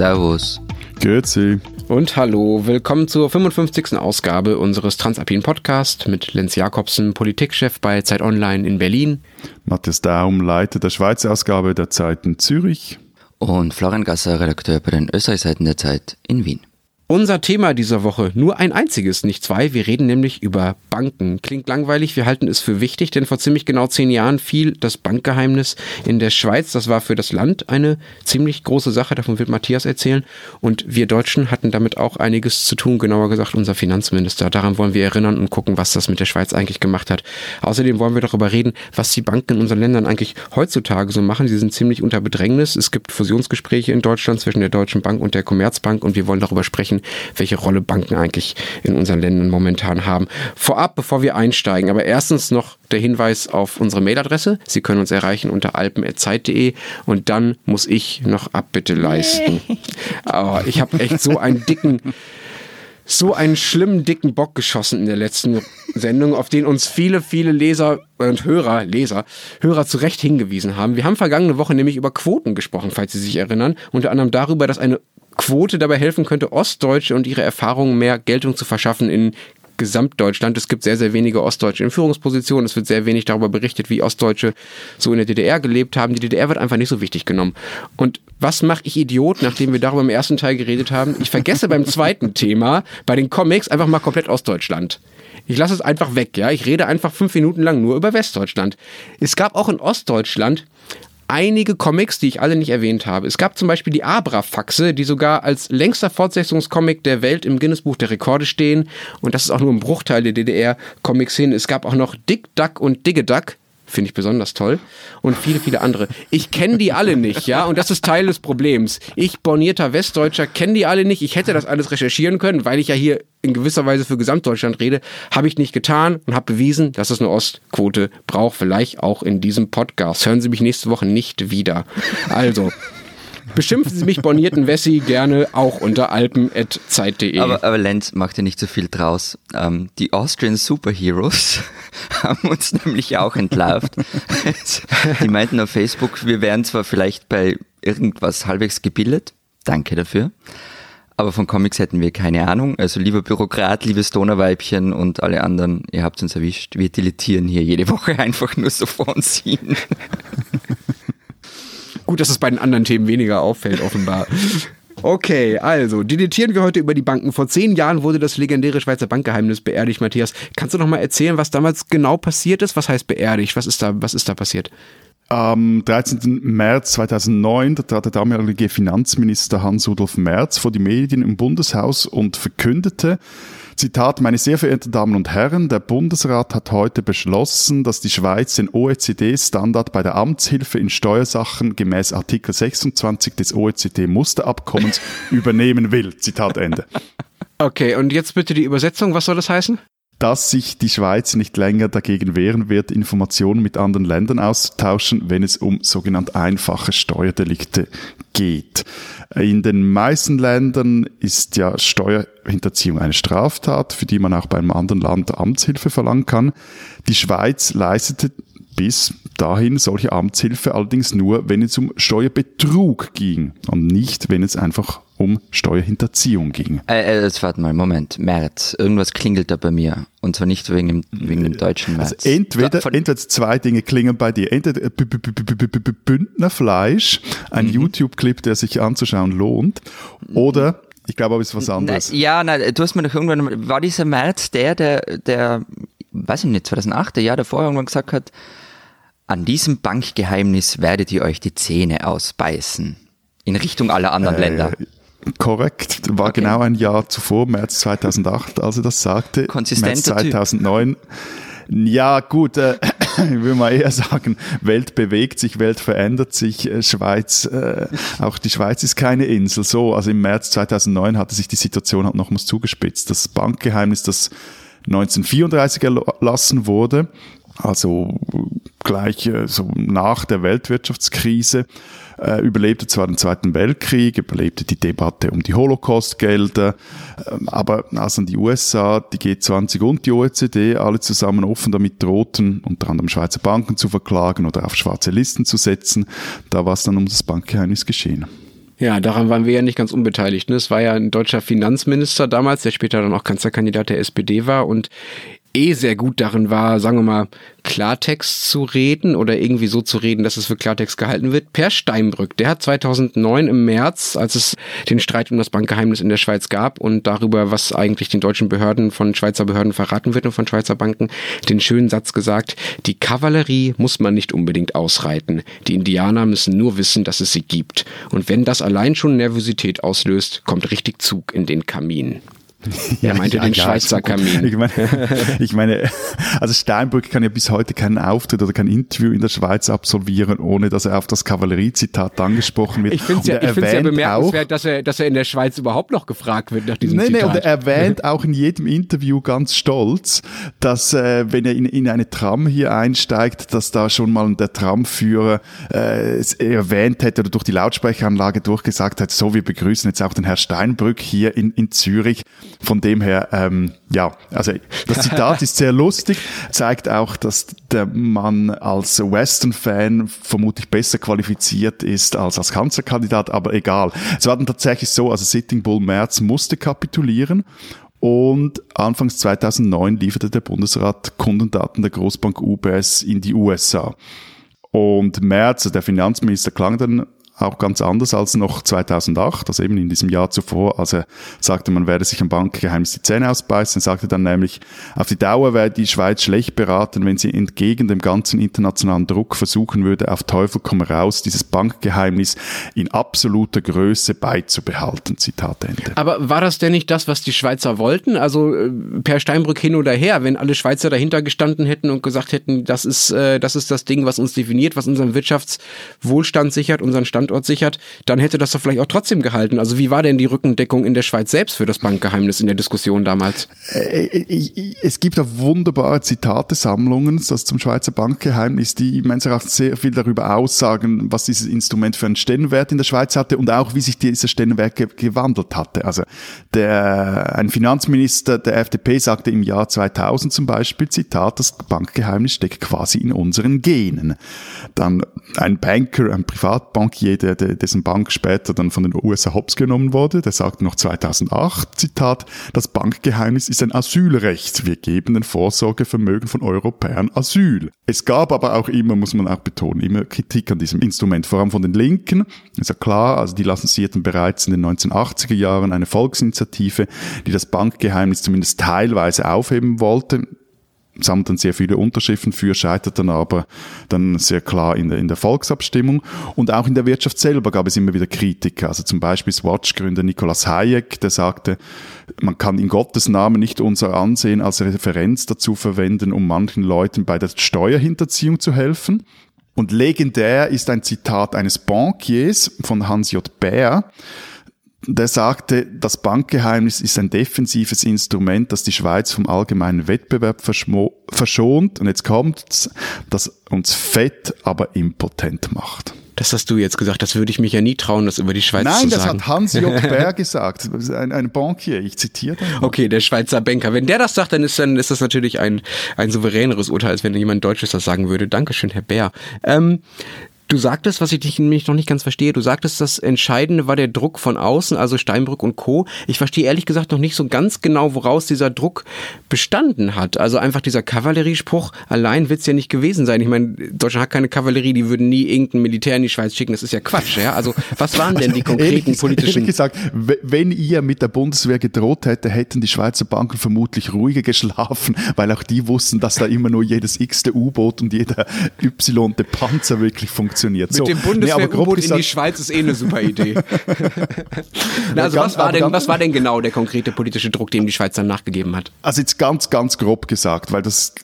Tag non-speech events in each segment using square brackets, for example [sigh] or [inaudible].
Servus. Grüezi. Und hallo, willkommen zur 55. Ausgabe unseres Transalpin Podcast mit Lenz Jakobsen, Politikchef bei Zeit Online in Berlin. Matthias Daum, Leiter der Schweizer Ausgabe der Zeit in Zürich. Und Florian Gasser, Redakteur bei den Österreichseiten der Zeit in Wien. Unser Thema dieser Woche nur ein einziges, nicht zwei. Wir reden nämlich über Banken. Klingt langweilig, wir halten es für wichtig, denn vor ziemlich genau zehn Jahren fiel das Bankgeheimnis in der Schweiz. Das war für das Land eine ziemlich große Sache, davon wird Matthias erzählen. Und wir Deutschen hatten damit auch einiges zu tun, genauer gesagt unser Finanzminister. Daran wollen wir erinnern und gucken, was das mit der Schweiz eigentlich gemacht hat. Außerdem wollen wir darüber reden, was die Banken in unseren Ländern eigentlich heutzutage so machen. Sie sind ziemlich unter Bedrängnis. Es gibt Fusionsgespräche in Deutschland zwischen der Deutschen Bank und der Commerzbank und wir wollen darüber sprechen, welche Rolle Banken eigentlich in unseren Ländern momentan haben. Vorab, bevor wir einsteigen, aber erstens noch der Hinweis auf unsere Mailadresse. Sie können uns erreichen unter alpen.zeit.de und dann muss ich noch Abbitte leisten. Aber ich habe echt so einen dicken so einen schlimmen dicken Bock geschossen in der letzten Sendung, auf den uns viele, viele Leser und Hörer, Leser, Hörer zu Recht hingewiesen haben. Wir haben vergangene Woche nämlich über Quoten gesprochen, falls Sie sich erinnern. Unter anderem darüber, dass eine Quote dabei helfen könnte, Ostdeutsche und ihre Erfahrungen mehr Geltung zu verschaffen in Gesamtdeutschland. Es gibt sehr, sehr wenige Ostdeutsche in Führungspositionen. Es wird sehr wenig darüber berichtet, wie Ostdeutsche so in der DDR gelebt haben. Die DDR wird einfach nicht so wichtig genommen. Und was mache ich Idiot, nachdem wir darüber im ersten Teil geredet haben? Ich vergesse beim zweiten [laughs] Thema, bei den Comics, einfach mal komplett Ostdeutschland. Ich lasse es einfach weg, ja. Ich rede einfach fünf Minuten lang nur über Westdeutschland. Es gab auch in Ostdeutschland einige Comics, die ich alle nicht erwähnt habe. Es gab zum Beispiel die Abra-Faxe, die sogar als längster Fortsetzungscomic der Welt im Guinness-Buch der Rekorde stehen. Und das ist auch nur ein Bruchteil der DDR-Comics hin. Es gab auch noch Dick Duck und Digge Duck finde ich besonders toll. Und viele, viele andere. Ich kenne die alle nicht, ja, und das ist Teil des Problems. Ich, bornierter Westdeutscher, kenne die alle nicht. Ich hätte das alles recherchieren können, weil ich ja hier in gewisser Weise für Gesamtdeutschland rede. Habe ich nicht getan und habe bewiesen, dass es eine Ostquote braucht. Vielleicht auch in diesem Podcast. Hören Sie mich nächste Woche nicht wieder. Also. Beschimpfen Sie mich bornierten Wessi gerne auch unter alpen.zeit.de. Aber, aber Lenz macht ja nicht so viel draus. Ähm, die Austrian Superheroes [laughs] haben uns nämlich auch entlarvt. [laughs] die meinten auf Facebook, wir wären zwar vielleicht bei irgendwas halbwegs gebildet, danke dafür, aber von Comics hätten wir keine Ahnung. Also lieber Bürokrat, liebes Donauweibchen und alle anderen, ihr habt uns erwischt. Wir deletieren hier jede Woche [laughs] einfach nur so von Ihnen. Gut, dass es bei den anderen Themen weniger auffällt, offenbar. Okay, also, deletieren wir heute über die Banken. Vor zehn Jahren wurde das legendäre Schweizer Bankgeheimnis beerdigt, Matthias. Kannst du noch mal erzählen, was damals genau passiert ist? Was heißt beerdigt? Was ist da, was ist da passiert? Am 13. März 2009 da trat der damalige Finanzminister Hans-Rudolf Merz vor die Medien im Bundeshaus und verkündete, Zitat, meine sehr verehrten Damen und Herren, der Bundesrat hat heute beschlossen, dass die Schweiz den OECD-Standard bei der Amtshilfe in Steuersachen gemäß Artikel 26 des OECD-Musterabkommens [laughs] übernehmen will. Zitat Ende. Okay, und jetzt bitte die Übersetzung. Was soll das heißen? Dass sich die Schweiz nicht länger dagegen wehren wird, Informationen mit anderen Ländern auszutauschen, wenn es um sogenannte einfache Steuerdelikte geht. In den meisten Ländern ist ja Steuerhinterziehung eine Straftat, für die man auch bei einem anderen Land Amtshilfe verlangen kann. Die Schweiz leistete bis dahin solche Amtshilfe allerdings nur, wenn es um Steuerbetrug ging und nicht, wenn es einfach um Steuerhinterziehung ging. Äh, äh, jetzt warte mal, Moment, März. Irgendwas klingelt da bei mir. Und zwar nicht wegen dem, wegen dem deutschen März. Also entweder, entweder zwei Dinge klingeln bei dir. Entweder Bündnerfleisch, ein mhm. YouTube-Clip, der sich anzuschauen lohnt, oder ich glaube, aber es ist was anderes. Na, ja, na, du hast mir doch irgendwann, war dieser März der, der, der, weiß ich nicht, 2008, der Jahr davor irgendwann gesagt hat, an diesem Bankgeheimnis werdet ihr euch die Zähne ausbeißen. In Richtung aller anderen äh, Länder. Korrekt, war okay. genau ein Jahr zuvor, März 2008, als er das sagte. Konsistenter März 2009. Typ. Ja, gut, äh, [laughs] ich will mal eher sagen, Welt bewegt sich, Welt verändert sich, äh, Schweiz, äh, auch die Schweiz ist keine Insel. So, also im März 2009 hatte sich die Situation halt nochmals zugespitzt. Das Bankgeheimnis, das 1934 erlassen wurde, also gleich äh, so nach der Weltwirtschaftskrise, äh, überlebte zwar den Zweiten Weltkrieg, überlebte die Debatte um die Holocaust-Gelder, äh, aber als dann die USA, die G20 und die OECD alle zusammen offen damit drohten, unter anderem Schweizer Banken zu verklagen oder auf schwarze Listen zu setzen, da war es dann um das Bankgeheimnis geschehen. Ja, daran waren wir ja nicht ganz unbeteiligt. Ne? Es war ja ein deutscher Finanzminister damals, der später dann auch Kanzlerkandidat der SPD war und eh sehr gut darin war, sagen wir mal, Klartext zu reden oder irgendwie so zu reden, dass es für Klartext gehalten wird. Per Steinbrück, der hat 2009 im März, als es den Streit um das Bankgeheimnis in der Schweiz gab und darüber, was eigentlich den deutschen Behörden von Schweizer Behörden verraten wird und von Schweizer Banken, den schönen Satz gesagt, die Kavallerie muss man nicht unbedingt ausreiten. Die Indianer müssen nur wissen, dass es sie gibt. Und wenn das allein schon Nervosität auslöst, kommt richtig Zug in den Kamin. [laughs] Er meinte ja, den ja, Schweizer Kamin. Ich meine, [laughs] ich meine, also Steinbrück kann ja bis heute keinen Auftritt oder kein Interview in der Schweiz absolvieren, ohne dass er auf das Kavalleriezitat angesprochen wird. Ich finde es ja, ich ja bemerkenswert, auch, dass, er, dass er in der Schweiz überhaupt noch gefragt wird nach diesem nee, Zitat. Nee, und er erwähnt auch in jedem Interview ganz stolz, dass äh, wenn er in, in eine Tram hier einsteigt, dass da schon mal der Tramführer äh, erwähnt hätte oder durch die Lautsprecheranlage durchgesagt hat, so wir begrüßen jetzt auch den Herr Steinbrück hier in, in Zürich. Von dem her, ähm, ja, also das Zitat [laughs] ist sehr lustig, zeigt auch, dass der Mann als Western-Fan vermutlich besser qualifiziert ist als als Kanzlerkandidat, aber egal. Es war dann tatsächlich so, also Sitting Bull Merz musste kapitulieren und anfangs 2009 lieferte der Bundesrat Kundendaten der Großbank UBS in die USA. Und Merz, also der Finanzminister, klang dann auch ganz anders als noch 2008, also eben in diesem Jahr zuvor, als er sagte, man werde sich am Bankgeheimnis die Zähne ausbeißen, sagte dann nämlich, auf die Dauer wäre die Schweiz schlecht beraten, wenn sie entgegen dem ganzen internationalen Druck versuchen würde, auf Teufel komm raus, dieses Bankgeheimnis in absoluter Größe beizubehalten. Zitat Ende. Aber war das denn nicht das, was die Schweizer wollten? Also äh, per Steinbrück hin oder her, wenn alle Schweizer dahinter gestanden hätten und gesagt hätten, das ist, äh, das ist das Ding, was uns definiert, was unseren Wirtschaftswohlstand sichert, unseren Standort Standort sichert, dann hätte das doch vielleicht auch trotzdem gehalten. Also wie war denn die Rückendeckung in der Schweiz selbst für das Bankgeheimnis in der Diskussion damals? Äh, äh, es gibt auch wunderbare Zitate-Sammlungen das zum Schweizer Bankgeheimnis, die meines Erachtens sehr viel darüber aussagen, was dieses Instrument für einen Stellenwert in der Schweiz hatte und auch wie sich dieser Stellenwert ge gewandelt hatte. Also der, ein Finanzminister der FDP sagte im Jahr 2000 zum Beispiel, Zitat, das Bankgeheimnis steckt quasi in unseren Genen. Dann ein Banker, ein Privatbankier, der, der, dessen Bank später dann von den USA hops genommen wurde, der sagte noch 2008, Zitat, das Bankgeheimnis ist ein Asylrecht. Wir geben den Vorsorgevermögen von Europäern Asyl. Es gab aber auch immer, muss man auch betonen, immer Kritik an diesem Instrument, vor allem von den Linken. Ist ja klar, also die lancierten bereits in den 1980er Jahren eine Volksinitiative, die das Bankgeheimnis zumindest teilweise aufheben wollte sammelten sehr viele Unterschriften für, scheiterten aber dann sehr klar in der, in der Volksabstimmung. Und auch in der Wirtschaft selber gab es immer wieder Kritiker. Also zum Beispiel Swatch-Gründer Nicolas Hayek, der sagte, man kann in Gottes Namen nicht unser Ansehen als Referenz dazu verwenden, um manchen Leuten bei der Steuerhinterziehung zu helfen. Und legendär ist ein Zitat eines Bankiers von Hans J. Baer, der sagte, das Bankgeheimnis ist ein defensives Instrument, das die Schweiz vom allgemeinen Wettbewerb verschont. Und jetzt kommt's, das uns fett, aber impotent macht. Das hast du jetzt gesagt. Das würde ich mich ja nie trauen, das über die Schweiz Nein, zu sagen. Nein, das hat Hans J. Bär gesagt. Ein, ein Bankier. Ich zitiere den. Okay, der Schweizer Banker. Wenn der das sagt, dann ist, dann ist das natürlich ein, ein souveräneres Urteil, als wenn jemand Deutsches das sagen würde. Dankeschön, Herr Bär. Ähm, Du sagtest, was ich dich nämlich noch nicht ganz verstehe, du sagtest, das Entscheidende war der Druck von außen, also Steinbrück und Co. Ich verstehe ehrlich gesagt noch nicht so ganz genau, woraus dieser Druck bestanden hat. Also einfach dieser Kavalleriespruch allein wird's ja nicht gewesen sein. Ich meine, Deutschland hat keine Kavallerie, die würden nie irgendein Militär in die Schweiz schicken. Das ist ja Quatsch. Ja? Also was waren denn die [laughs] konkreten ehrlich, politischen... Ehrlich gesagt, wenn ihr mit der Bundeswehr gedroht hätte, hätten die Schweizer Banken vermutlich ruhiger geschlafen, [laughs] weil auch die wussten, dass da immer nur jedes x-te U-Boot und jeder y-te Panzer wirklich funktioniert funktioniert. Mit so. dem Bundeswehr-U-Boot nee, in die Schweiz ist eh eine super Idee. [laughs] [laughs] Na, also was, war denn, was war denn genau der konkrete politische Druck, dem die Schweiz dann nachgegeben hat? Also jetzt ganz, ganz grob gesagt, weil das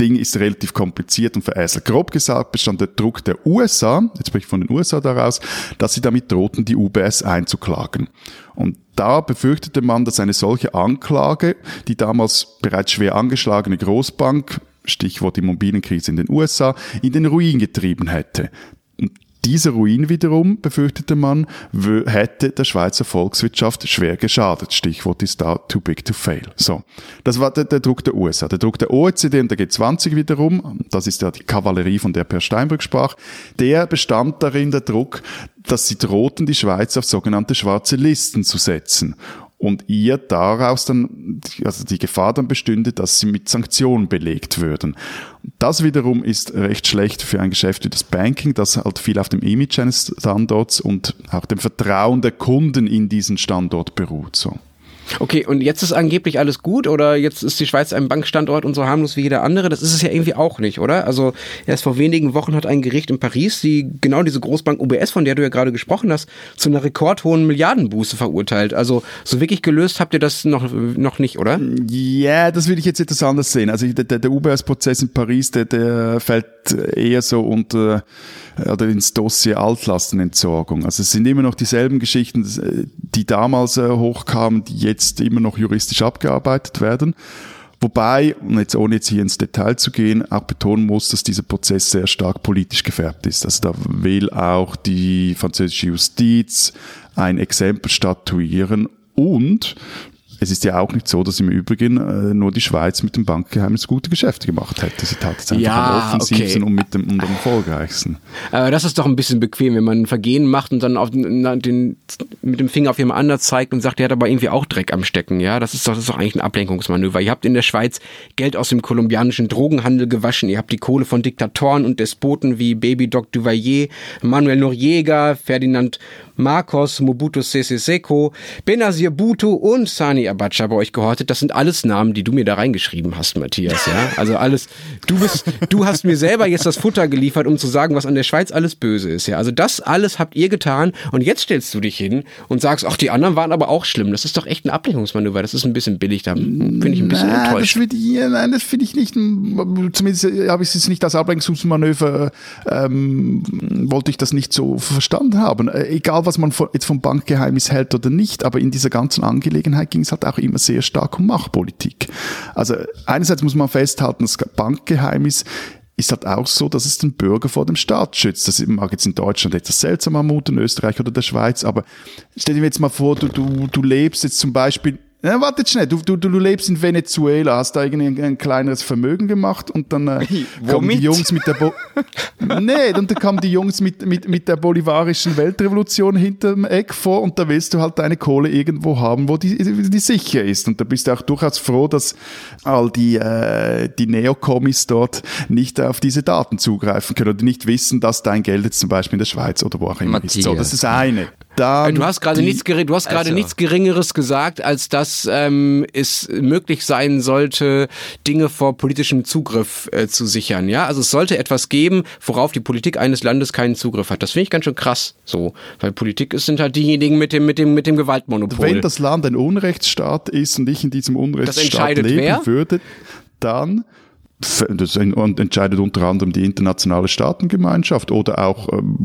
Ding ist relativ kompliziert und verästelt. Grob gesagt bestand der Druck der USA, jetzt spreche ich von den USA daraus, dass sie damit drohten, die UBS einzuklagen. Und da befürchtete man, dass eine solche Anklage, die damals bereits schwer angeschlagene Großbank Stichwort Immobilienkrise in den USA, in den Ruin getrieben hätte. Dieser Ruin wiederum, befürchtete man, hätte der Schweizer Volkswirtschaft schwer geschadet. Stichwort ist da too big to fail. So. Das war der, der Druck der USA. Der Druck der OECD und der G20 wiederum, das ist ja die Kavallerie, von der Per Steinbrück sprach, der bestand darin, der Druck, dass sie drohten, die Schweiz auf sogenannte schwarze Listen zu setzen und ihr daraus dann, also die Gefahr dann bestünde, dass sie mit Sanktionen belegt würden. Das wiederum ist recht schlecht für ein Geschäft wie das Banking, das halt viel auf dem Image eines Standorts und auch dem Vertrauen der Kunden in diesen Standort beruht, so. Okay, und jetzt ist angeblich alles gut oder jetzt ist die Schweiz ein Bankstandort und so harmlos wie jeder andere? Das ist es ja irgendwie auch nicht, oder? Also erst vor wenigen Wochen hat ein Gericht in Paris die genau diese Großbank UBS, von der du ja gerade gesprochen hast, zu einer rekordhohen Milliardenbuße verurteilt. Also so wirklich gelöst habt ihr das noch, noch nicht, oder? Ja, das würde ich jetzt etwas anders sehen. Also der, der UBS-Prozess in Paris, der, der fällt eher so unter oder ins Dossier Altlastenentsorgung. Also es sind immer noch dieselben Geschichten, die damals äh, hochkamen, die jetzt immer noch juristisch abgearbeitet werden. Wobei, und jetzt ohne jetzt hier ins Detail zu gehen, auch betonen muss, dass dieser Prozess sehr stark politisch gefärbt ist. Also da will auch die französische Justiz ein Exempel statuieren und es ist ja auch nicht so, dass im Übrigen äh, nur die Schweiz mit dem Bankgeheimnis gute Geschäfte gemacht hätte. Sie tat es einfach ja, am offensivsten okay. und mit dem, und am erfolgreichsten. Aber das ist doch ein bisschen bequem, wenn man ein Vergehen macht und dann auf den, den, mit dem Finger auf jemand anders zeigt und sagt, der hat aber irgendwie auch Dreck am Stecken. Ja, das ist doch, das ist doch eigentlich ein Ablenkungsmanöver. Ihr habt in der Schweiz Geld aus dem kolumbianischen Drogenhandel gewaschen. Ihr habt die Kohle von Diktatoren und Despoten wie Baby Doc Duvalier, Manuel Noriega, Ferdinand Marcos, Mobutu Sese Seko, Benazir Bhutto und Sani Abacha bei euch gehortet. Das sind alles Namen, die du mir da reingeschrieben hast, Matthias. Ja, also alles. Du bist, du hast mir selber jetzt das Futter geliefert, um zu sagen, was an der Schweiz alles böse ist. Ja, also das alles habt ihr getan und jetzt stellst du dich hin und sagst, ach, die anderen waren aber auch schlimm. Das ist doch echt ein Ablenkungsmanöver. Das ist ein bisschen billig. Da bin ich ein bisschen Na, enttäuscht. Das ich, nein, das finde ich nicht. Zumindest habe ich es nicht als Ablenkungsmanöver. Ähm, wollte ich das nicht so verstanden haben. Äh, egal was man jetzt vom Bankgeheimnis hält oder nicht, aber in dieser ganzen Angelegenheit ging es halt auch immer sehr stark um Machtpolitik. Also einerseits muss man festhalten, das Bankgeheimnis ist halt auch so, dass es den Bürger vor dem Staat schützt. Das mag jetzt in Deutschland etwas seltsam anmuten, in Österreich oder der Schweiz, aber stell dir jetzt mal vor, du, du, du lebst jetzt zum Beispiel ja, warte schnell, du, du, du lebst in Venezuela, hast da irgendwie ein, ein kleineres Vermögen gemacht und dann äh, [laughs] kommen die Jungs mit der Bo [laughs] Nee, und dann kamen die Jungs mit, mit, mit der bolivarischen Weltrevolution hinterm Eck vor und da willst du halt deine Kohle irgendwo haben, wo die, die sicher ist. Und da bist du auch durchaus froh, dass all die, äh, die Neokommis dort nicht auf diese Daten zugreifen können oder nicht wissen, dass dein Geld jetzt zum Beispiel in der Schweiz oder wo auch immer Matthias. ist. So, das ist eine. Dann du hast gerade nichts, du hast gerade also. nichts Geringeres gesagt, als dass ähm, es möglich sein sollte, Dinge vor politischem Zugriff äh, zu sichern. Ja, also es sollte etwas geben, worauf die Politik eines Landes keinen Zugriff hat. Das finde ich ganz schön krass, so, weil Politik ist, sind halt diejenigen mit dem mit dem mit dem Gewaltmonopol. Wenn das Land ein Unrechtsstaat ist und ich in diesem Unrechtsstaat leben wer? würde, dann das entscheidet unter anderem die internationale Staatengemeinschaft oder auch, ähm,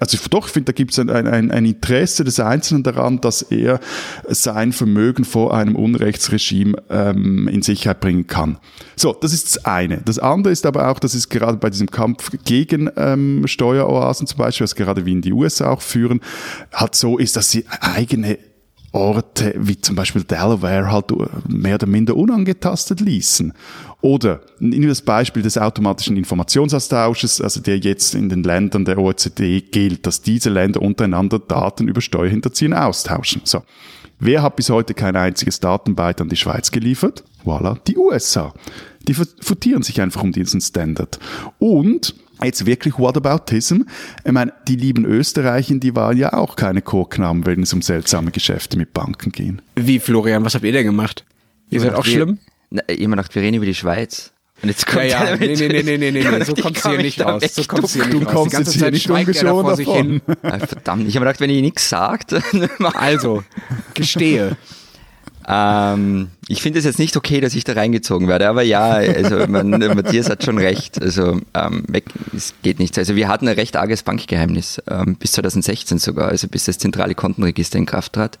also doch, ich finde, da gibt es ein, ein, ein Interesse des Einzelnen daran, dass er sein Vermögen vor einem Unrechtsregime ähm, in Sicherheit bringen kann. So, das ist das eine. Das andere ist aber auch, dass es gerade bei diesem Kampf gegen ähm, Steueroasen zum Beispiel, was gerade wie in die USA auch führen, halt so ist, dass sie eigene Orte wie zum Beispiel Delaware halt mehr oder minder unangetastet ließen. Oder wir das Beispiel des automatischen Informationsaustausches, also der jetzt in den Ländern der OECD gilt, dass diese Länder untereinander Daten über Steuerhinterziehen austauschen. So. Wer hat bis heute kein einziges Datenbyte an die Schweiz geliefert? Voilà, die USA. Die futieren sich einfach um diesen Standard. Und Jetzt wirklich Whataboutism. Ich meine, die lieben Österreicher, die waren ja auch keine Chorknaben, wenn es um seltsame Geschäfte mit Banken ging. Wie, Florian, was habt ihr denn gemacht? Ihr seid auch schlimm? Na, immer nach, wir reden über die Schweiz. Und jetzt kommt ja, ja. Nee, nee, nee, nee, nee, nee, so kommst du hier nicht raus. So kommst du hier nicht raus. Du kommst jetzt hier nicht ungeschoren davon. Ah, verdammt, ich habe gedacht, wenn ihr nichts sagt. [laughs] also, gestehe. Ähm, ich finde es jetzt nicht okay, dass ich da reingezogen werde, aber ja, also man, [laughs] Matthias hat schon recht. Also ähm, weg, es geht nicht. Also wir hatten ein recht arges Bankgeheimnis, ähm, bis 2016 sogar, also bis das zentrale Kontenregister in Kraft trat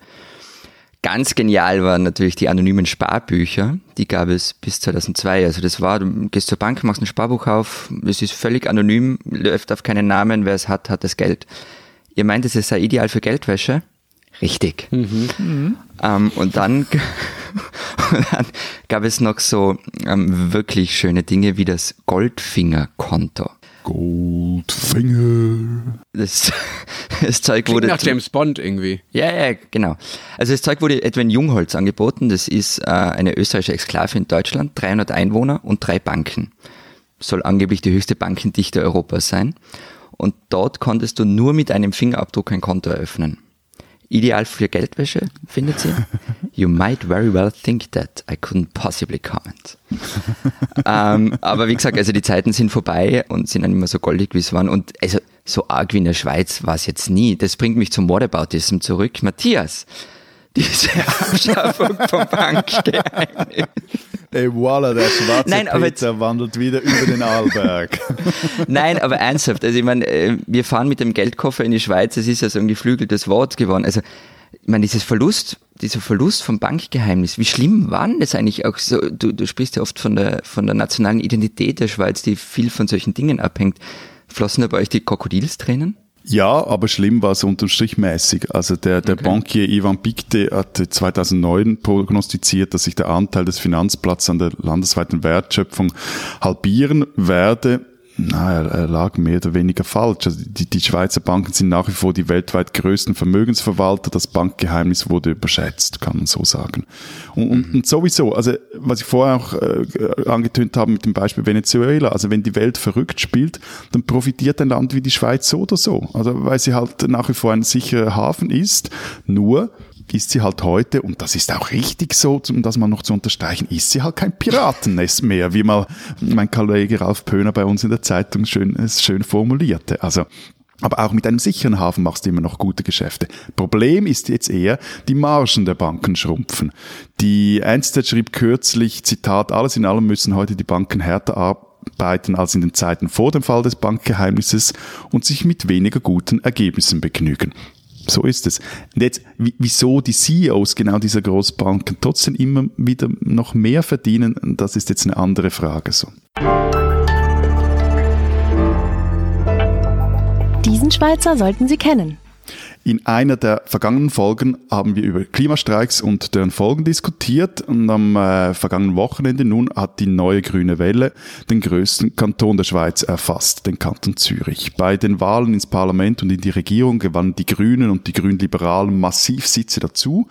Ganz genial waren natürlich die anonymen Sparbücher. Die gab es bis 2002. Also das war, du gehst zur Bank, machst ein Sparbuch auf, es ist völlig anonym, läuft auf keinen Namen, wer es hat, hat das Geld. Ihr meint, es sei ideal für Geldwäsche? Richtig. Mhm. Ähm, und, dann, [laughs] und dann gab es noch so ähm, wirklich schöne Dinge wie das Goldfinger-Konto. Goldfinger. Das, [laughs] das Zeug Klingt wurde. nach James Bond irgendwie. Ja, ja, genau. Also das Zeug wurde etwa in Jungholz angeboten. Das ist äh, eine österreichische Exklave in Deutschland, 300 Einwohner und drei Banken. Soll angeblich die höchste Bankendichte Europas sein. Und dort konntest du nur mit einem Fingerabdruck ein Konto eröffnen. Ideal für Geldwäsche, findet sie? [laughs] You might very well think that. I couldn't possibly comment. ähm, aber wie gesagt, also die Zeiten sind vorbei und sind dann immer so goldig, wie es waren. Und also so arg wie in der Schweiz war es jetzt nie. Das bringt mich zum Whataboutism zurück. Matthias, diese [laughs] Abschaffung vom Bankgeheimnis. Ey, voilà, der schwarze Nein, aber Peter wandelt wieder über den Arlberg. [laughs] Nein, aber ernsthaft. Also ich meine, äh, wir fahren mit dem Geldkoffer in die Schweiz, es ist ja so ein geflügeltes Wort geworden. Also ich meine, dieses Verlust, dieser Verlust vom Bankgeheimnis, wie schlimm war denn das eigentlich auch so? Du, du sprichst ja oft von der, von der nationalen Identität der Schweiz, die viel von solchen Dingen abhängt. Flossen da bei euch die Krokodilstränen? Ja, aber schlimm war es unterm Strich mäßig. Also der, der Okay. Bankier Ivan Bigde hat 2009 prognostiziert, dass sich der Anteil des Finanzplatzes an der landesweiten Wertschöpfung halbieren werde. Na, er, lag mehr oder weniger falsch. Also die, die Schweizer Banken sind nach wie vor die weltweit größten Vermögensverwalter. Das Bankgeheimnis wurde überschätzt, kann man so sagen. Und, und, und sowieso, also was ich vorher auch äh, angetönt habe mit dem Beispiel Venezuela, also wenn die Welt verrückt spielt, dann profitiert ein Land wie die Schweiz so oder so. Also weil sie halt nach wie vor ein sicherer Hafen ist. Nur ist sie halt heute, und das ist auch richtig so, um das mal noch zu unterstreichen, ist sie halt kein Piratennest mehr, wie mal mein Kollege Ralf Pöhner bei uns in der Zeitung schön, es schön formulierte. Also, aber auch mit einem sicheren Hafen machst du immer noch gute Geschäfte. Problem ist jetzt eher, die Margen der Banken schrumpfen. Die Einstein schrieb kürzlich, Zitat, alles in allem müssen heute die Banken härter arbeiten als in den Zeiten vor dem Fall des Bankgeheimnisses und sich mit weniger guten Ergebnissen begnügen. So ist es. Und jetzt, wie- wieso die CEOs genau dieser Großbanken trotzdem immer wieder noch mehr verdienen, das ist jetzt eine andere Frage so. Diesen Schweizer sollten Sie kennen. In einer der vergangenen Folgen haben wir über Klimastreiks und deren Folgen diskutiert und am äh, vergangenen Wochenende nun hat die neue grüne Welle den größten Kanton der Schweiz erfasst, den Kanton Zürich. Bei den Wahlen ins Parlament und in die Regierung gewannen die Grünen und die Grünliberalen massiv Sitze dazu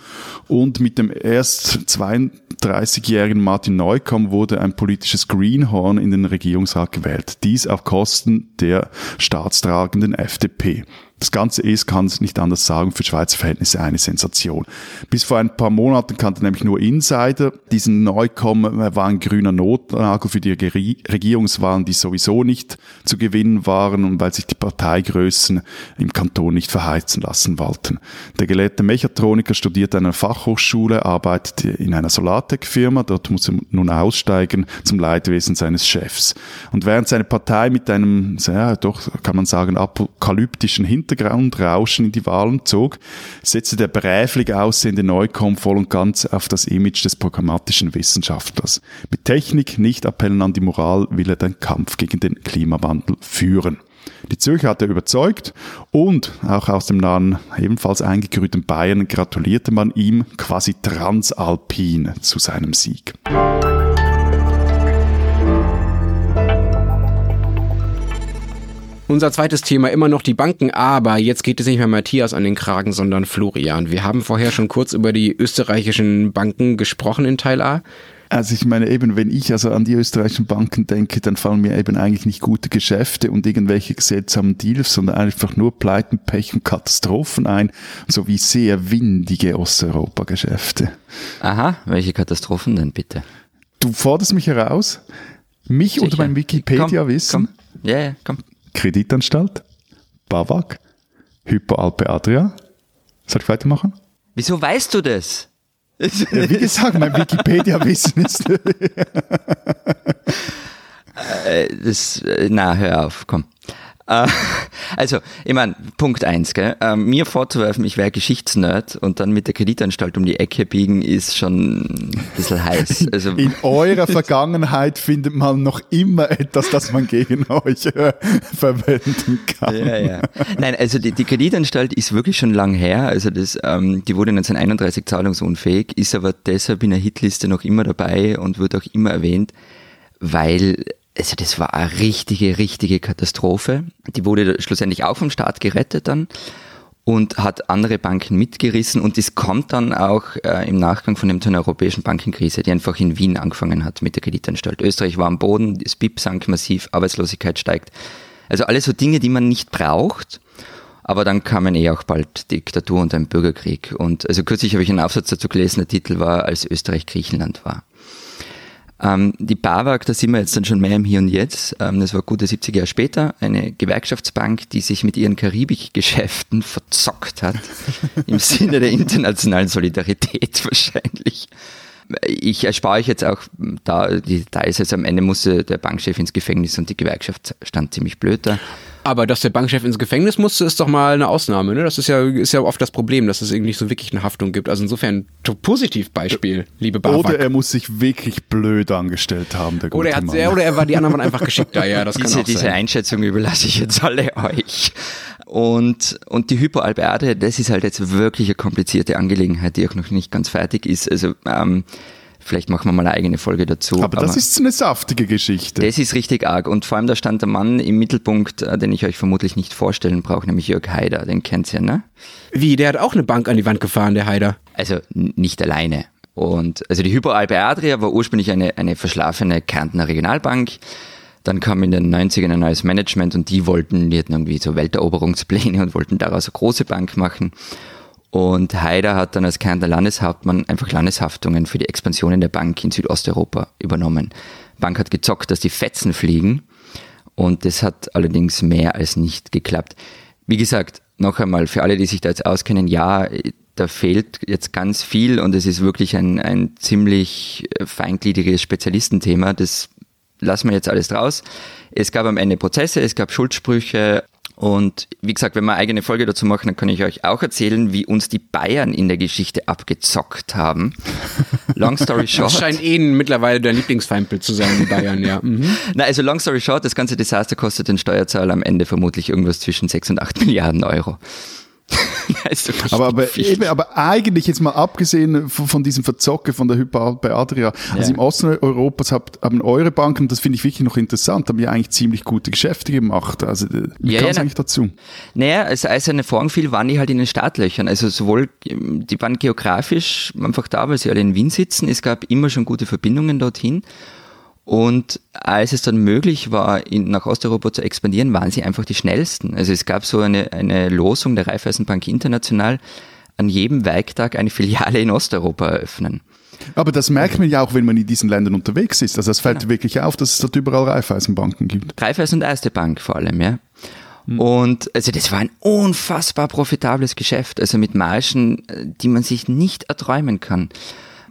und mit dem erst 32-jährigen Martin Neukomm wurde ein politisches Greenhorn in den Regierungsrat gewählt. Dies auf Kosten der staatstragenden FDP. Das Ganze ist, kann es nicht anders sagen, für Schweizer Verhältnisse eine Sensation. Bis vor ein paar Monaten kannte nämlich nur Insider diesen Neukommen, er war ein grüner Notnagel für die Regierungswahlen, die sowieso nicht zu gewinnen waren und weil sich die Parteigrößen im Kanton nicht verheizen lassen wollten. Der gelehrte Mechatroniker studiert an einer Fachhochschule, arbeitet in einer Solartech-Firma, dort muss er nun aussteigen zum Leidwesen seines Chefs. Und während seine Partei mit einem, ja, doch, kann man sagen, apokalyptischen Hintergrundrauschen in die Wahlen zog, setzte der bräflich aussehende Neukomm voll und ganz auf das Image des programmatischen Wissenschaftlers. Mit Technik, nicht Appellen an die Moral, will er den Kampf gegen den Klimawandel führen. Die Zürcher hat er überzeugt und auch aus dem nahen, ebenfalls eingegrühten Bayern gratulierte man ihm quasi transalpin zu seinem Sieg. Unser zweites Thema immer noch die Banken, aber jetzt geht es nicht mehr Matthias an den Kragen, sondern Florian. Wir haben vorher schon kurz über die österreichischen Banken gesprochen in Teil A. Also ich meine eben, wenn ich also an die österreichischen Banken denke, dann fallen mir eben eigentlich nicht gute Geschäfte und irgendwelche seltsamen Deals, sondern einfach nur Pleiten, Pech und Katastrophen ein, sowie sehr windige Osteuropa-Geschäfte. Aha, welche Katastrophen denn bitte? Du forderst mich heraus? Mich Sicher. unter meinem Wikipedia-Wissen? Ja, ja, komm. Kreditanstalt, BAWAG, Hypo-Alpe Adria. Soll ich weitermachen? Wieso weißt du das? Ja, wie gesagt, mein Wikipedia-Wissen ist. [laughs] Äh, das, äh, na, hör auf, komm. Also, ich meine, Punkt eins, gell? Äh, mir vorzuwerfen, ich wäre Geschichtsnerd und dann mit der Kreditanstalt um die Ecke biegen, ist schon ein bisschen heiß. [laughs] Also, in eurer Vergangenheit findet man noch immer etwas, das man gegen euch äh, verwenden kann. Ja, ja. Nein, also die, die Kreditanstalt ist wirklich schon lang her. Also das, ähm, die wurde 1931 zahlungsunfähig, ist aber deshalb in der Hitliste noch immer dabei und wird auch immer erwähnt, weil also das war eine richtige, richtige Katastrophe. Die wurde schlussendlich auch vom Staat gerettet dann und hat andere Banken mitgerissen und das kommt dann auch äh, im Nachgang von dem, europäischen Bankenkrise, die einfach in Wien angefangen hat mit der Kreditanstalt. Österreich war am Boden, das BIP sank massiv, Arbeitslosigkeit steigt. Also alles so Dinge, die man nicht braucht. Aber dann kamen eh auch bald Diktatur und ein Bürgerkrieg. Und also kürzlich habe ich einen Aufsatz dazu gelesen, der Titel war, als Österreich Griechenland war. Ähm, die BAWAG, da sind wir jetzt dann schon mehr im Hier und Jetzt. Ähm, das war gute 70 Jahre später. Eine Gewerkschaftsbank, die sich mit ihren Karibikgeschäften [laughs] verzockt hat. Im Sinne der internationalen Solidarität [laughs] wahrscheinlich. Ich erspare euch jetzt auch da die Details. Also am Ende musste der Bankchef ins Gefängnis und die Gewerkschaft stand ziemlich blöd da. Aber dass der Bankchef ins Gefängnis musste, ist doch mal eine Ausnahme. Ne? Das ist ja, ist ja oft das Problem, dass es irgendwie nicht so wirklich eine Haftung gibt. Also insofern Positivbeispiel, liebe Bavak. Oder er muss sich wirklich blöd angestellt haben, der gute oder er, hat, Mann. oder er war, die anderen waren einfach geschickter. Ja, das diese, kann auch diese sein. Einschätzung überlasse ich jetzt alle euch. Und, und die Hypoalbeade, das ist halt jetzt wirklich eine komplizierte Angelegenheit, die auch noch nicht ganz fertig ist. Also ähm, Vielleicht machen wir mal eine eigene Folge dazu. Aber, aber das ist eine saftige Geschichte. Das ist richtig arg. Und vor allem da stand der Mann im Mittelpunkt, äh, den ich euch vermutlich nicht vorstellen brauche, nämlich Jörg Haider. Den kennt ihr, ne? Wie? Der hat auch eine Bank an die Wand gefahren, der Haider. Also nicht alleine. Und also die Hypo Alpe Adria war ursprünglich eine, eine verschlafene Kärntner Regionalbank. Dann kam in den 90ern ein neues Management und die wollten, die hatten irgendwie so Welteroberungspläne und wollten daraus eine große Bank machen. Und Haider hat dann als Kärntner Landeshauptmann einfach Landeshaftungen für die Expansion in der Bank in Südosteuropa übernommen. Die Bank hat gezockt, dass die Fetzen fliegen. Und das hat allerdings mehr als nicht geklappt. Wie gesagt, noch einmal, für alle, die sich da jetzt auskennen, ja, da fehlt jetzt ganz viel und es ist wirklich ein, ein ziemlich feingliedriges Spezialistenthema. Das lassen wir jetzt alles draus. Es gab am Ende Prozesse, es gab Schuldsprüche, und wie gesagt, wenn wir eine eigene Folge dazu machen, dann kann ich euch auch erzählen, wie uns die Bayern in der Geschichte abgezockt haben. Long story [laughs] short. Das scheint eh mittlerweile der Lieblingsfeindbild zu sein, die Bayern, ja. [laughs] Mhm. Na, also long story short, das ganze Desaster kostet den Steuerzahler am Ende vermutlich irgendwas zwischen 6 und 8 Milliarden Euro. [laughs] aber, aber, eben, aber eigentlich jetzt mal abgesehen von, von diesem Verzocke von der Hyper bei Adria, ja. also im Osten Europas habt, haben eure Banken, das finde ich wirklich noch interessant, haben ja eigentlich ziemlich gute Geschäfte gemacht. Also wie ja, kam es ja, eigentlich dazu? Naja, als Eiserne Vorhang fiel, waren die halt in den Startlöchern. Also sowohl, die waren geografisch einfach da, weil sie alle in Wien sitzen. Es gab immer schon gute Verbindungen dorthin. Und als es dann möglich war, in, nach Osteuropa zu expandieren, waren sie einfach die schnellsten. Also es gab so eine, eine Losung der Raiffeisenbank International, an jedem Werktag eine Filiale in Osteuropa eröffnen. Aber das merkt man ja auch, wenn man in diesen Ländern unterwegs ist. Also es fällt genau. wirklich auf, dass es dort überall Raiffeisenbanken gibt. Raiffeisen und Erste Bank vor allem, ja. Hm. Und also das war ein unfassbar profitables Geschäft, also mit Margen, die man sich nicht erträumen kann.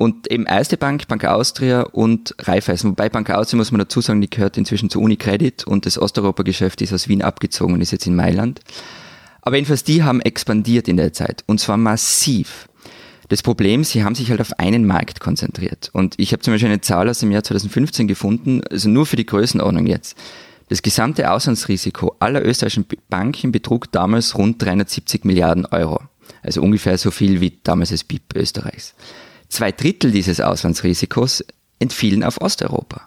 Und eben Erste Bank, Bank Austria und Raiffeisen. Wobei Bank Austria, muss man dazu sagen, die gehört inzwischen zu Unicredit und das Osteuropa-Geschäft ist aus Wien abgezogen und ist jetzt in Mailand. Aber jedenfalls, die haben expandiert in der Zeit und zwar massiv. Das Problem, sie haben sich halt auf einen Markt konzentriert. Und ich habe zum Beispiel eine Zahl aus dem Jahr 2015 gefunden, also nur für die Größenordnung jetzt. Das gesamte Auslandsrisiko aller österreichischen Banken betrug damals rund 370 Milliarden Euro. Also ungefähr so viel wie damals das BIP Österreichs. Zwei Drittel dieses Auslandsrisikos entfielen auf Osteuropa.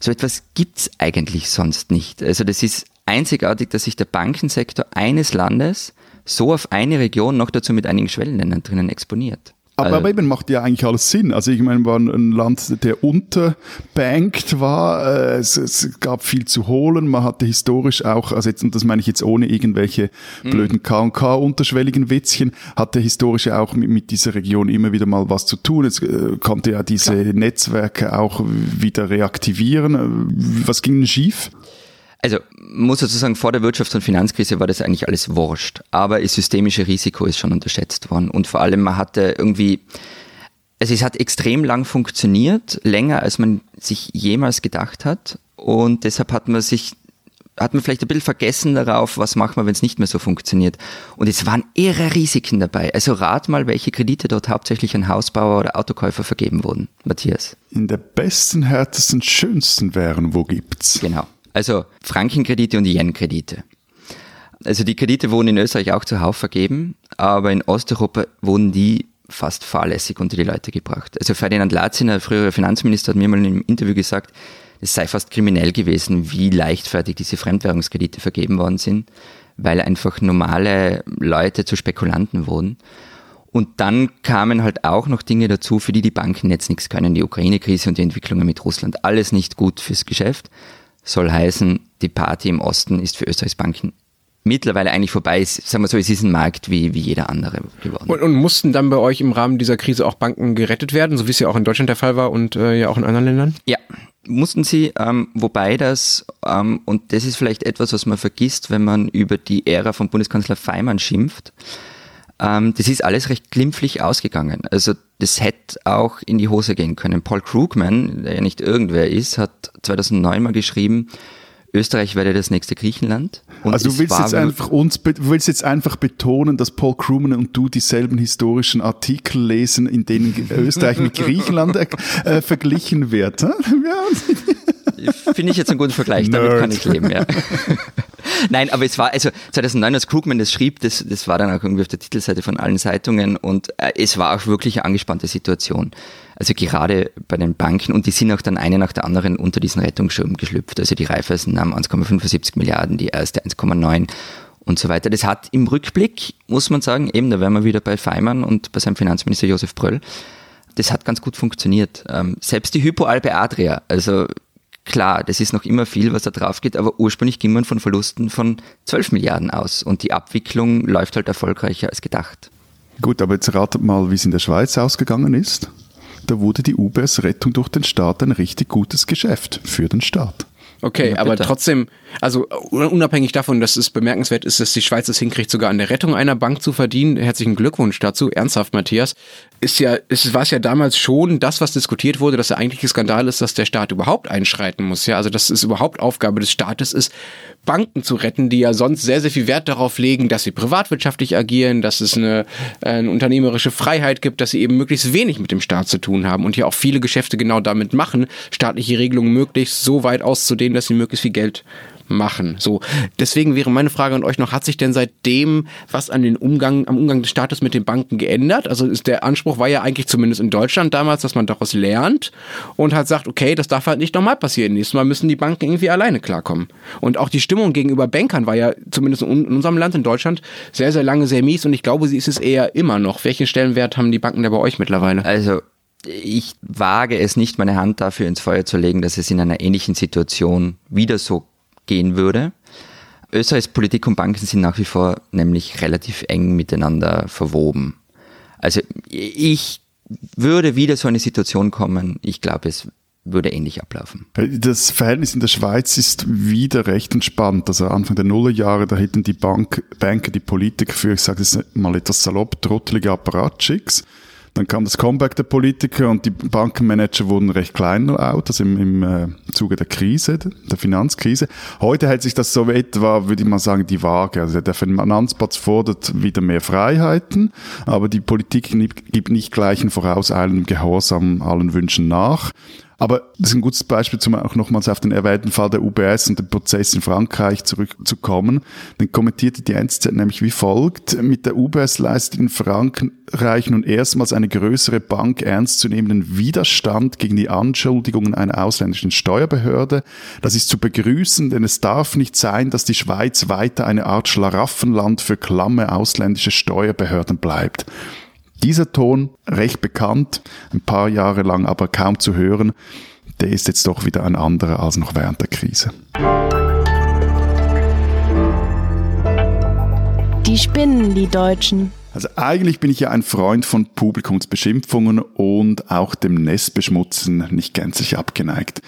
So etwas gibt's eigentlich sonst nicht. Also das ist einzigartig, dass sich der Bankensektor eines Landes so auf eine Region noch dazu mit einigen Schwellenländern drinnen exponiert. Aber, aber, eben macht ja eigentlich alles Sinn. Also ich meine, war ein Land, der unterbankt war. Äh, es, es, gab viel zu holen. Man hatte historisch auch, also jetzt, und das meine ich jetzt ohne irgendwelche mhm. blöden K&K unterschwelligen Witzchen, hatte historisch auch mit, mit, dieser Region immer wieder mal was zu tun. Es äh, konnte ja diese Klar. Netzwerke auch wieder reaktivieren. Was ging denn schief? Also muss sozusagen vor der Wirtschafts- und Finanzkrise war das eigentlich alles wurscht. Aber das systemische Risiko ist schon unterschätzt worden. Und vor allem man hatte irgendwie, also es hat extrem lang funktioniert, länger als man sich jemals gedacht hat. Und deshalb hat man sich hat man vielleicht ein bisschen vergessen darauf, was macht man, wenn es nicht mehr so funktioniert. Und es waren irre Risiken dabei. Also rat mal, welche Kredite dort hauptsächlich an Hausbauer oder Autokäufer vergeben wurden, Matthias. In der besten, härtesten, schönsten Währung, wo gibt's? Genau. Also Frankenkredite und Yen-Kredite. Also die Kredite wurden in Österreich auch zuhauf vergeben, aber in Osteuropa wurden die fast fahrlässig unter die Leute gebracht. Also Ferdinand Latziner, früherer Finanzminister, hat mir mal in einem Interview gesagt, es sei fast kriminell gewesen, wie leichtfertig diese Fremdwährungskredite vergeben worden sind, weil einfach normale Leute zu Spekulanten wurden. Und dann kamen halt auch noch Dinge dazu, für die die Banken jetzt nichts können. Die Ukraine-Krise und die Entwicklungen mit Russland. Alles nicht gut fürs Geschäft. Soll heißen, die Party im Osten ist für Österreichs Banken mittlerweile eigentlich vorbei ist. Sagen wir so, es ist ein Markt wie, wie jeder andere geworden. Und, und mussten dann bei euch im Rahmen dieser Krise auch Banken gerettet werden, so wie es ja auch in Deutschland der Fall war und äh, ja auch in anderen Ländern? Ja, mussten sie, ähm, wobei das, ähm, und das ist vielleicht etwas, was man vergisst, wenn man über die Ära von Bundeskanzler Feimann schimpft, ähm, das ist alles recht glimpflich ausgegangen. Also das hätte auch in die Hose gehen können. Paul Krugman, der ja nicht irgendwer ist, hat 2009 mal geschrieben, Österreich werde das nächste Griechenland. Und also du willst jetzt einfach uns, du willst jetzt einfach betonen, dass Paul Krugman und du dieselben historischen Artikel lesen, in denen Österreich mit Griechenland äh, verglichen wird. [laughs] Ja. Finde ich jetzt einen guten Vergleich, damit Nerd. kann ich leben, ja. [laughs] Nein, aber es war, also 2009, als Krugman das schrieb, das, das war dann auch irgendwie auf der Titelseite von allen Zeitungen und äh, es war auch wirklich eine angespannte Situation. Also gerade bei den Banken und die sind auch dann eine nach der anderen unter diesen Rettungsschirm geschlüpft. Also die Raiffeisen nahm 1,75 Milliarden, die erste 1,9 und so weiter. Das hat im Rückblick, muss man sagen, eben, da wären wir wieder bei Feimann und bei seinem Finanzminister Josef Bröll, das hat ganz gut funktioniert. Ähm, selbst die Hypoalpe Adria, also Klar, das ist noch immer viel, was da drauf geht, aber ursprünglich ging man von Verlusten von 12 Milliarden aus und die Abwicklung läuft halt erfolgreicher als gedacht. Gut, aber jetzt ratet mal, wie es in der Schweiz ausgegangen ist. Da wurde die UBS Rettung durch den Staat ein richtig gutes Geschäft für den Staat. Okay, ja, aber trotzdem, also unabhängig davon, dass es bemerkenswert ist, dass die Schweiz es hinkriegt, sogar an der Rettung einer Bank zu verdienen, herzlichen Glückwunsch dazu, ernsthaft, Matthias, ist ja, ist, war es ja damals schon das, was diskutiert wurde, dass der eigentliche Skandal ist, dass der Staat überhaupt einschreiten muss, ja, also dass es überhaupt Aufgabe des Staates ist, Banken zu retten, die ja sonst sehr, sehr viel Wert darauf legen, dass sie privatwirtschaftlich agieren, dass es eine, eine unternehmerische Freiheit gibt, dass sie eben möglichst wenig mit dem Staat zu tun haben und hier auch viele Geschäfte genau damit machen, staatliche Regelungen möglichst so weit auszudehnen, dass sie möglichst viel Geld machen. So, deswegen wäre meine Frage an euch noch: Hat sich denn seitdem was an den Umgang, am Umgang des Staates mit den Banken geändert? Also ist der Anspruch war ja eigentlich zumindest in Deutschland damals, dass man daraus lernt und halt sagt, okay, das darf halt nicht nochmal passieren. Nächstes Mal müssen die Banken irgendwie alleine klarkommen. Und auch die Stimmung gegenüber Bankern war ja zumindest in unserem Land in Deutschland sehr, sehr lange sehr mies und ich glaube, sie ist es eher immer noch. Welchen Stellenwert haben die Banken da bei euch mittlerweile? Also ich wage es nicht, meine Hand dafür ins Feuer zu legen, dass es in einer ähnlichen Situation wieder so gehen würde. Österreichs Politik und Banken sind nach wie vor nämlich relativ eng miteinander verwoben. Also ich würde wieder so eine Situation kommen. Ich glaube, es würde ähnlich ablaufen. Das Verhältnis in der Schweiz ist wieder recht entspannt. Also Anfang der Nullerjahre, da hätten die Bank, Banker, die Politiker für, ich sage es mal etwas salopp, trottelige Apparatschicks. Dann kam das Comeback der Politiker und die Bankenmanager wurden recht kleinlaut, also im, im äh, Zuge der Krise, der Finanzkrise. Heute hält sich das so etwa, würde ich mal sagen, die Waage. Also der Finanzplatz fordert wieder mehr Freiheiten, aber die Politik gibt nicht gleichen vorauseilendem Gehorsam allen Wünschen nach. Aber das ist ein gutes Beispiel, zum auch nochmals auf den erwähnten Fall der UBS und den Prozess in Frankreich zurückzukommen. Dann kommentierte die NZZ nämlich wie folgt. Mit der UBS leistet in Frankreich nun erstmals eine größere Bank ernstzunehmenden Widerstand gegen die Anschuldigungen einer ausländischen Steuerbehörde. Das ist zu begrüßen, denn es darf nicht sein, dass die Schweiz weiter eine Art Schlaraffenland für klamme ausländische Steuerbehörden bleibt. Dieser Ton, recht bekannt, ein paar Jahre lang aber kaum zu hören, der ist jetzt doch wieder ein anderer als noch während der Krise. Die spinnen, die Deutschen. Also eigentlich bin ich ja ein Freund von Publikumsbeschimpfungen und auch dem Nestbeschmutzen nicht gänzlich abgeneigt.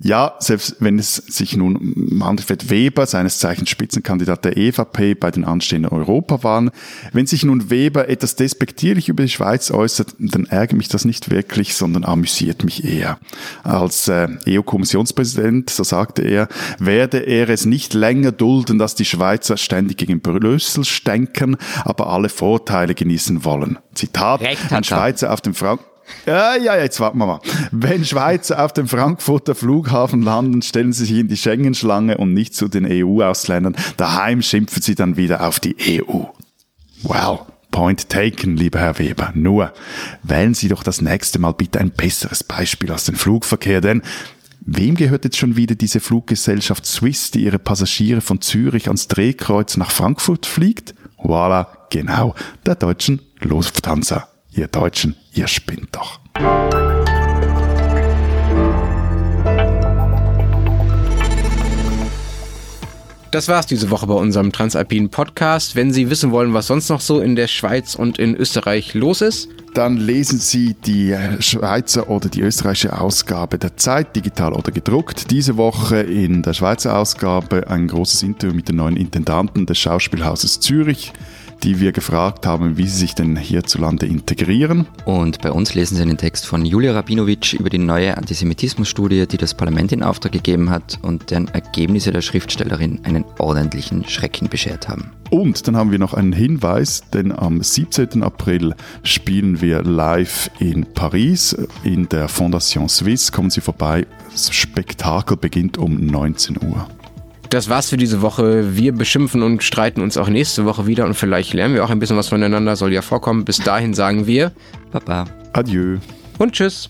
Ja, selbst wenn es sich nun Manfred Weber, seines Zeichens Spitzenkandidat der EVP bei den anstehenden Europawahlen, wenn sich nun Weber etwas despektierlich über die Schweiz äußert, dann ärgert mich das nicht wirklich, sondern amüsiert mich eher. Als äh, EU-Kommissionspräsident, so sagte er, werde er es nicht länger dulden, dass die Schweizer ständig gegen Brüssel stänkern, aber alle Vorteile genießen wollen. Zitat, ein er. Schweizer auf dem Frank ja, ja, jetzt warten wir mal. Wenn Schweizer auf dem Frankfurter Flughafen landen, stellen sie sich in die Schengen-Schlange und nicht zu den EU-Ausländern. Daheim schimpfen sie dann wieder auf die EU. Well, point taken, lieber Herr Weber. Nur, wählen Sie doch das nächste Mal bitte ein besseres Beispiel als den Flugverkehr, denn Wem gehört jetzt schon wieder diese Fluggesellschaft Swiss, die ihre Passagiere von Zürich ans Drehkreuz nach Frankfurt fliegt? Voilà, genau, der deutschen Lufthansa. Ihr Deutschen, ihr spinnt doch. Das war's diese Woche bei unserem Transalpinen Podcast. Wenn Sie wissen wollen, was sonst noch so in der Schweiz und in Österreich los ist, Dann lesen Sie die Schweizer oder die österreichische Ausgabe der Zeit, digital oder gedruckt. Diese Woche in der Schweizer Ausgabe ein großes Interview mit den neuen Intendanten des Schauspielhauses Zürich, die wir gefragt haben, wie sie sich denn hierzulande integrieren. Und bei uns lesen Sie einen Text von Julia Rabinovic über die neue Antisemitismusstudie, die das Parlament in Auftrag gegeben hat und deren Ergebnisse der Schriftstellerin einen ordentlichen Schrecken beschert haben. Und dann haben wir noch einen Hinweis, denn am 17. April spielen wir live in Paris in der Fondation Suisse. Kommen Sie vorbei. Das Spektakel beginnt um 19 Uhr. Das war's für diese Woche. Wir beschimpfen und streiten uns auch nächste Woche wieder und vielleicht lernen wir auch ein bisschen was voneinander, soll ja vorkommen. Bis dahin sagen wir Baba. Adieu. und tschüss.